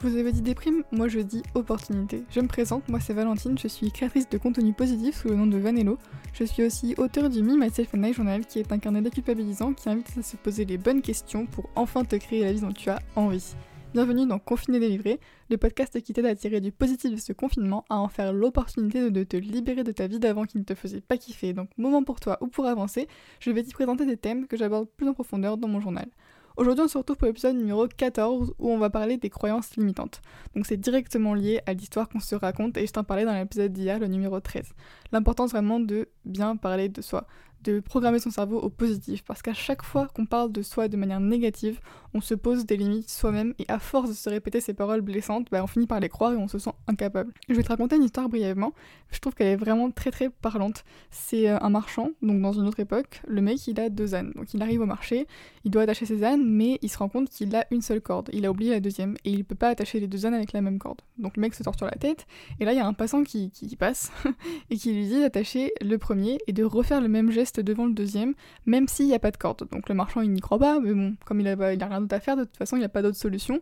Vous avez dit déprime, moi je dis opportunité. Je me présente, moi c'est Valentine, je suis créatrice de contenu positif sous le nom de Vanello. Je suis aussi auteur du Me, Myself and I Journal qui est un carnet déculpabilisant qui invite à se poser les bonnes questions pour enfin te créer la vie dont tu as envie. Bienvenue dans Confiné délivré, le podcast qui t'aide à tirer du positif de ce confinement, à en faire l'opportunité de te libérer de ta vie d'avant qui ne te faisait pas kiffer. Donc moment pour toi ou pour avancer, je vais t'y présenter des thèmes que j'aborde plus en profondeur dans mon journal. Aujourd'hui, on se retrouve pour l'épisode numéro 14 où on va parler des croyances limitantes. Donc c'est directement lié à l'histoire qu'on se raconte et je t'en parlais dans l'épisode d'hier, le numéro 13. L'importance vraiment de bien parler de soi, de programmer son cerveau au positif parce qu'à chaque fois qu'on parle de soi de manière négative, on se pose des limites soi-même et à force de se répéter ces paroles blessantes, bah, on finit par les croire et on se sent incapable. Je vais te raconter une histoire brièvement, je trouve qu'elle est vraiment très très parlante. C'est euh, un marchand, donc dans une autre époque, le mec il a deux ânes, donc il arrive au marché, il doit attacher ses ânes, mais il se rend compte qu'il a une seule corde, il a oublié la deuxième et il peut pas attacher les deux ânes avec la même corde. Donc le mec se torture la tête et là il y a un passant qui, qui passe et qui lui dit d'attacher le premier et de refaire le même geste devant le deuxième, même s'il n'y a pas de corde. Donc le marchand il n'y croit pas, mais bon, comme il a, il a rien d'autre à faire, de toute façon il n'y a pas d'autre solution,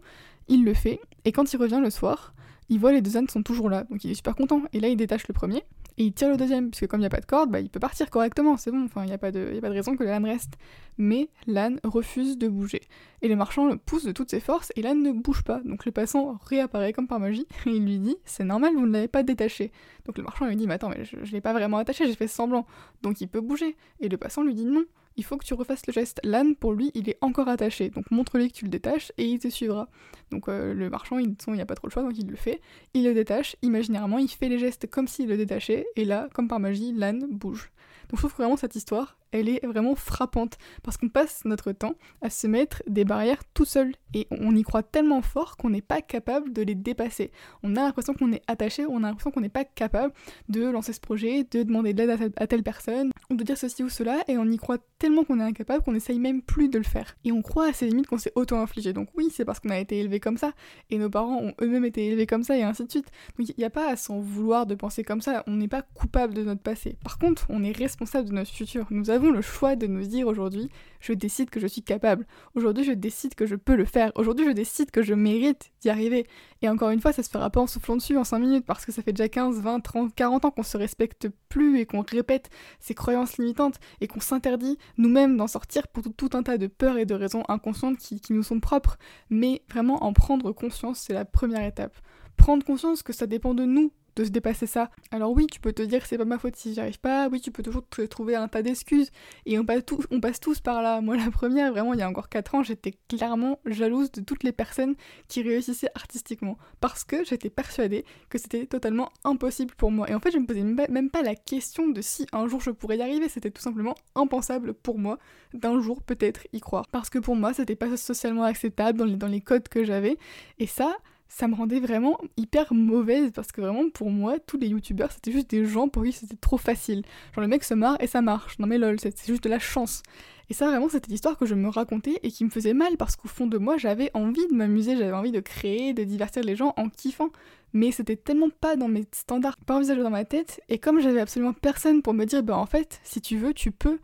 il le fait, et quand il revient le soir, il voit les deux ânes sont toujours là, donc il est super content, et là il détache le premier, et il tire le deuxième, puisque comme il n'y a pas de corde, bah, il peut partir correctement, c'est bon, enfin il n'y a, pas de, a pas de raison que l'âne reste. Mais l'âne refuse de bouger. Et le marchand le pousse de toutes ses forces, et l'âne ne bouge pas. Donc le passant réapparaît comme par magie, et il lui dit C'est normal, vous ne l'avez pas détaché. Donc le marchand lui dit Mais attends, mais je ne l'ai pas vraiment attaché, j'ai fait semblant. Donc il peut bouger. Et le passant lui dit Non, il faut que tu refasses le geste. L'âne, pour lui, il est encore attaché. Donc montre-lui que tu le détaches et il te suivra. Donc euh, le marchand, il n'y a pas trop le choix, donc il le fait. Il le détache, imaginairement, il fait les gestes comme s'il le détachait. Et là, comme par magie, l'âne bouge. Donc je trouve vraiment cette histoire, elle est vraiment frappante parce qu'on passe notre temps à se mettre des barrières tout seul et on y croit tellement fort qu'on n'est pas capable de les dépasser. On a l'impression qu'on est attaché, on a l'impression qu'on n'est pas capable de lancer ce projet, de demander de l'aide à, telle personne, ou de dire ceci ou cela et on y croit tellement qu'on est incapable qu'on essaye même plus de le faire. Et on croit à ces limites qu'on s'est auto-infligé. Donc oui, c'est parce qu'on a été élevé comme ça et nos parents ont eux-mêmes été élevés comme ça et ainsi de suite. Donc il n'y a pas à s'en vouloir de penser comme ça, on n'est pas coupable de notre passé. Par contre, on est responsable de notre futur. Nous avons le choix de nous dire aujourd'hui, je décide que je suis capable. Aujourd'hui, je décide que je peux le faire. Aujourd'hui, je décide que je mérite d'y arriver. Et encore une fois, ça se fera pas en soufflant dessus en 5 minutes parce que ça fait déjà 15, 20, 30, 40 ans qu'on se respecte plus et qu'on répète ces croyances limitantes et qu'on s'interdit nous-mêmes d'en sortir pour tout, un tas de peurs et de raisons inconscientes qui, qui nous sont propres. Mais vraiment, en prendre conscience, c'est la première étape. Prendre conscience que ça dépend de nous, de se dépasser ça. Alors oui, tu peux te dire c'est pas ma faute si j'y arrive pas, oui, tu peux toujours te trouver un tas d'excuses, et on passe, tous par là. Moi, la première, vraiment, il y a encore 4 ans, j'étais clairement jalouse de toutes les personnes qui réussissaient artistiquement, parce que j'étais persuadée que c'était totalement impossible pour moi. Et en fait, je me posais même pas la question de si un jour je pourrais y arriver, c'était tout simplement impensable pour moi d'un jour peut-être y croire. Parce que pour moi, c'était pas socialement acceptable dans les codes que j'avais, et ça, ça me rendait vraiment hyper mauvaise parce que vraiment pour moi tous les youtubeurs c'était juste des gens pour qui c'était trop facile. Genre le mec se marre et ça marche. Non mais lol, c'est juste de la chance. Et ça vraiment c'était l'histoire que je me racontais et qui me faisait mal parce qu'au fond de moi j'avais envie de m'amuser, j'avais envie de créer, de divertir les gens en kiffant. Mais c'était tellement pas dans mes standards, pas envisagé dans ma tête et comme j'avais absolument personne pour me dire bah en fait si tu veux tu peux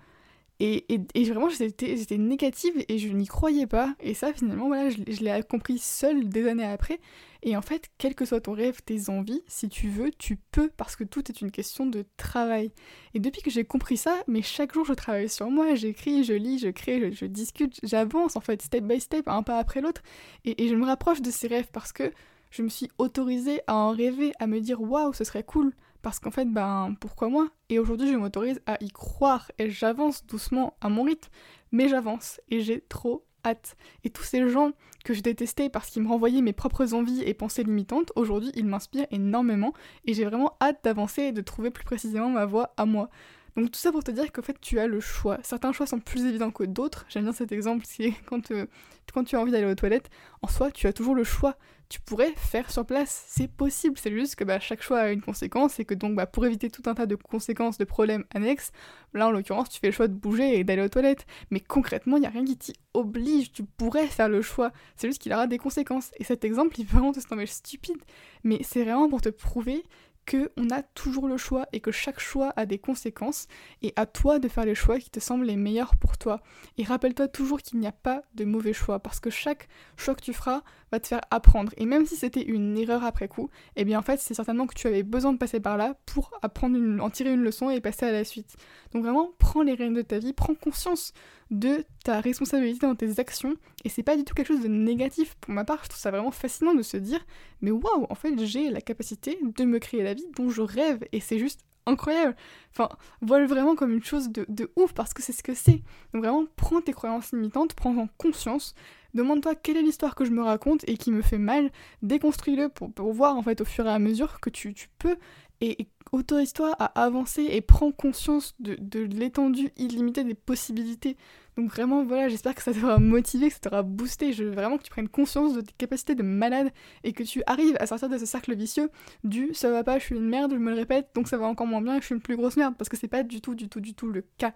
et, vraiment, j'étais négative et je n'y croyais pas. Et ça, finalement, voilà, je, l'ai compris seule des années après. Et en fait, quel que soit ton rêve, tes envies, si tu veux, tu peux, parce que tout est une question de travail. Et depuis que j'ai compris ça, mais chaque jour, je travaille sur moi, j'écris, je lis, je crée, je, discute, j'avance, en fait, step by step, un pas après l'autre. Et, et je me rapproche de ces rêves parce que je me suis autorisée à en rêver, à me dire waouh, ce serait cool parce qu'en fait, ben pourquoi moi? Et aujourd'hui, je m'autorise à y croire et j'avance doucement à mon rythme, mais j'avance et j'ai trop hâte. Et tous ces gens que je détestais parce qu'ils me renvoyaient mes propres envies et pensées limitantes, aujourd'hui, ils m'inspirent énormément et j'ai vraiment hâte d'avancer et de trouver plus précisément ma voie à moi. Donc tout ça pour te dire qu'en fait tu as le choix. Certains choix sont plus évidents que d'autres. J'aime bien cet exemple, c'est quand, euh, quand tu as envie d'aller aux toilettes, en soi tu as toujours le choix tu pourrais faire sur place. C'est possible, c'est juste que bah, chaque choix a une conséquence et que donc bah, pour éviter tout un tas de conséquences, de problèmes annexes, là en l'occurrence tu fais le choix de bouger et d'aller aux toilettes. Mais concrètement, il n'y a rien qui t'y oblige, tu pourrais faire le choix. C'est juste qu'il aura des conséquences. Et cet exemple, il peut vraiment te sembler stupide, mais c'est vraiment pour te prouver qu'on a toujours le choix et que chaque choix a des conséquences et à toi de faire les choix qui te semblent les meilleurs pour toi. Et rappelle-toi toujours qu'il n'y a pas de mauvais choix parce que chaque choix que tu feras va te faire apprendre. Et même si c'était une erreur après coup, eh bien en fait c'est certainement que tu avais besoin de passer par là pour apprendre une, en tirer une leçon et passer à la suite. Donc vraiment prends les rênes de ta vie, prends conscience de ta responsabilité dans tes actions et c'est pas du tout quelque chose de négatif pour ma part, je trouve ça vraiment fascinant de se dire mais waouh, en fait j'ai la capacité de me créer la vie dont je rêve et c'est juste incroyable. Enfin, vois-le vraiment comme une chose de, de ouf parce que c'est ce que c'est. Donc vraiment, prends tes croyances limitantes, prends-en conscience, demande-toi quelle est l'histoire que je me raconte et qui me fait mal, déconstruis-le pour, voir en fait au fur et à mesure que tu, tu peux et, autorise-toi à avancer et prends conscience de, l'étendue illimitée des possibilités. Donc vraiment, voilà, j'espère que ça t'aura motivé, que ça t'aura boosté. Je veux vraiment que tu prennes conscience de tes capacités de malade et que tu arrives à sortir de ce cercle vicieux du ça va pas, je suis une merde, je me le répète, donc ça va encore moins bien je suis une plus grosse merde. Parce que c'est pas du tout, du tout, du tout le cas.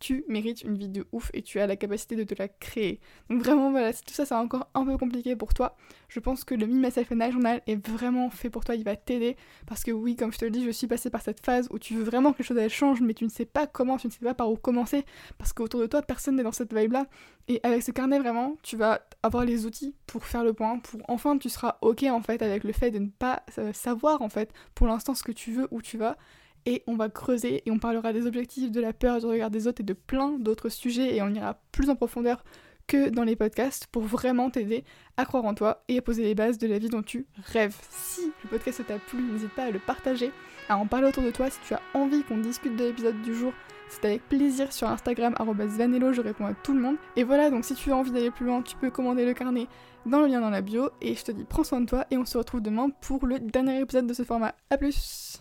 Tu mérites une vie de ouf et tu as la capacité de te la créer. Donc vraiment, voilà, si tout ça c'est encore un peu compliqué pour toi, je pense que le Me Myself Journal est vraiment fait pour toi, il va t'aider. Parce que oui, comme je te dis, je suis passée par cette phase où tu veux vraiment que les choses changent, mais tu ne sais pas comment, tu ne sais pas par où commencer. Parce qu'autour de toi, personne dans cette vibe-là. Et avec ce carnet, vraiment, tu vas avoir les outils pour faire le point, pour enfin tu seras ok en fait avec le fait de ne pas euh, savoir en fait pour l'instant ce que tu veux, où tu vas. Et on va creuser et on parlera des objectifs, de la peur, du regard des autres et de plein d'autres sujets et on ira plus en profondeur que dans les podcasts pour vraiment t'aider à croire en toi et à poser les bases de la vie dont tu rêves. Si le podcast t'a plu, n'hésite pas à le partager, à en parler autour de toi si tu as envie qu'on discute de l'épisode du jour c'est avec plaisir sur Instagram, vanello, je réponds à tout le monde. Et voilà, donc si tu as envie d'aller plus loin, tu peux commander le carnet dans le lien dans la bio. Et je te dis, prends soin de toi et on se retrouve demain pour le dernier épisode de ce format. A plus